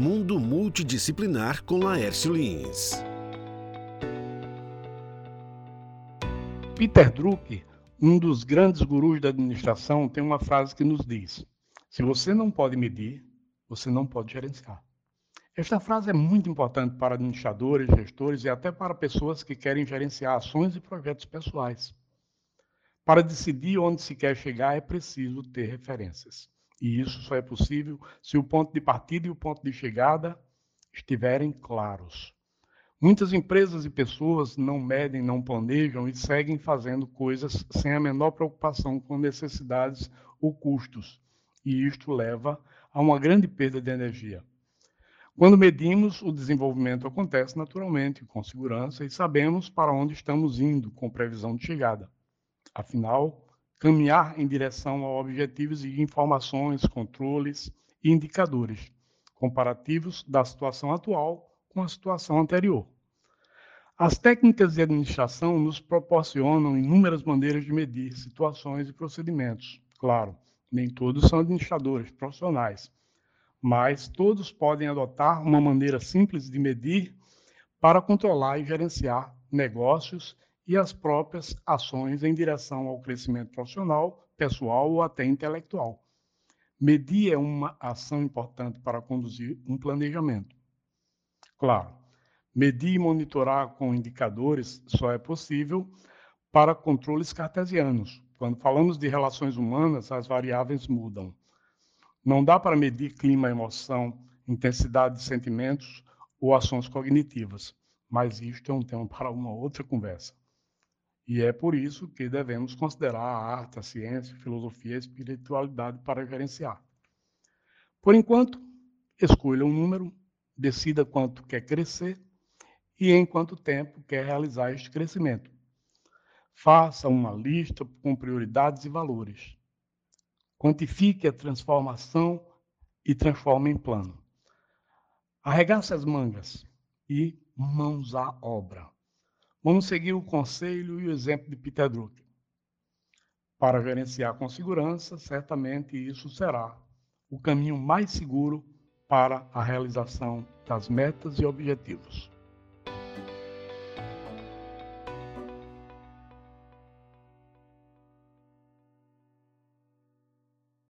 Mundo Multidisciplinar com Laércio Lins. Peter Drucker, um dos grandes gurus da administração, tem uma frase que nos diz: Se você não pode medir, você não pode gerenciar. Esta frase é muito importante para administradores, gestores e até para pessoas que querem gerenciar ações e projetos pessoais. Para decidir onde se quer chegar, é preciso ter referências. E isso só é possível se o ponto de partida e o ponto de chegada estiverem claros. Muitas empresas e pessoas não medem, não planejam e seguem fazendo coisas sem a menor preocupação com necessidades ou custos. E isto leva a uma grande perda de energia. Quando medimos, o desenvolvimento acontece naturalmente, com segurança, e sabemos para onde estamos indo, com previsão de chegada. Afinal, caminhar em direção a objetivos e informações, controles e indicadores comparativos da situação atual com a situação anterior. As técnicas de administração nos proporcionam inúmeras maneiras de medir situações e procedimentos. Claro, nem todos são administradores profissionais, mas todos podem adotar uma maneira simples de medir para controlar e gerenciar negócios e as próprias ações em direção ao crescimento profissional, pessoal ou até intelectual. Medir é uma ação importante para conduzir um planejamento. Claro, medir e monitorar com indicadores só é possível para controles cartesianos. Quando falamos de relações humanas, as variáveis mudam. Não dá para medir clima, emoção, intensidade de sentimentos ou ações cognitivas, mas isto é um tema para uma outra conversa. E é por isso que devemos considerar a arte, a ciência, a filosofia e a espiritualidade para gerenciar. Por enquanto, escolha um número, decida quanto quer crescer e em quanto tempo quer realizar este crescimento. Faça uma lista com prioridades e valores. Quantifique a transformação e transforme em plano. Arregace as mangas e mãos à obra. Vamos seguir o conselho e o exemplo de Peter Drucker. Para gerenciar com segurança, certamente isso será o caminho mais seguro para a realização das metas e objetivos.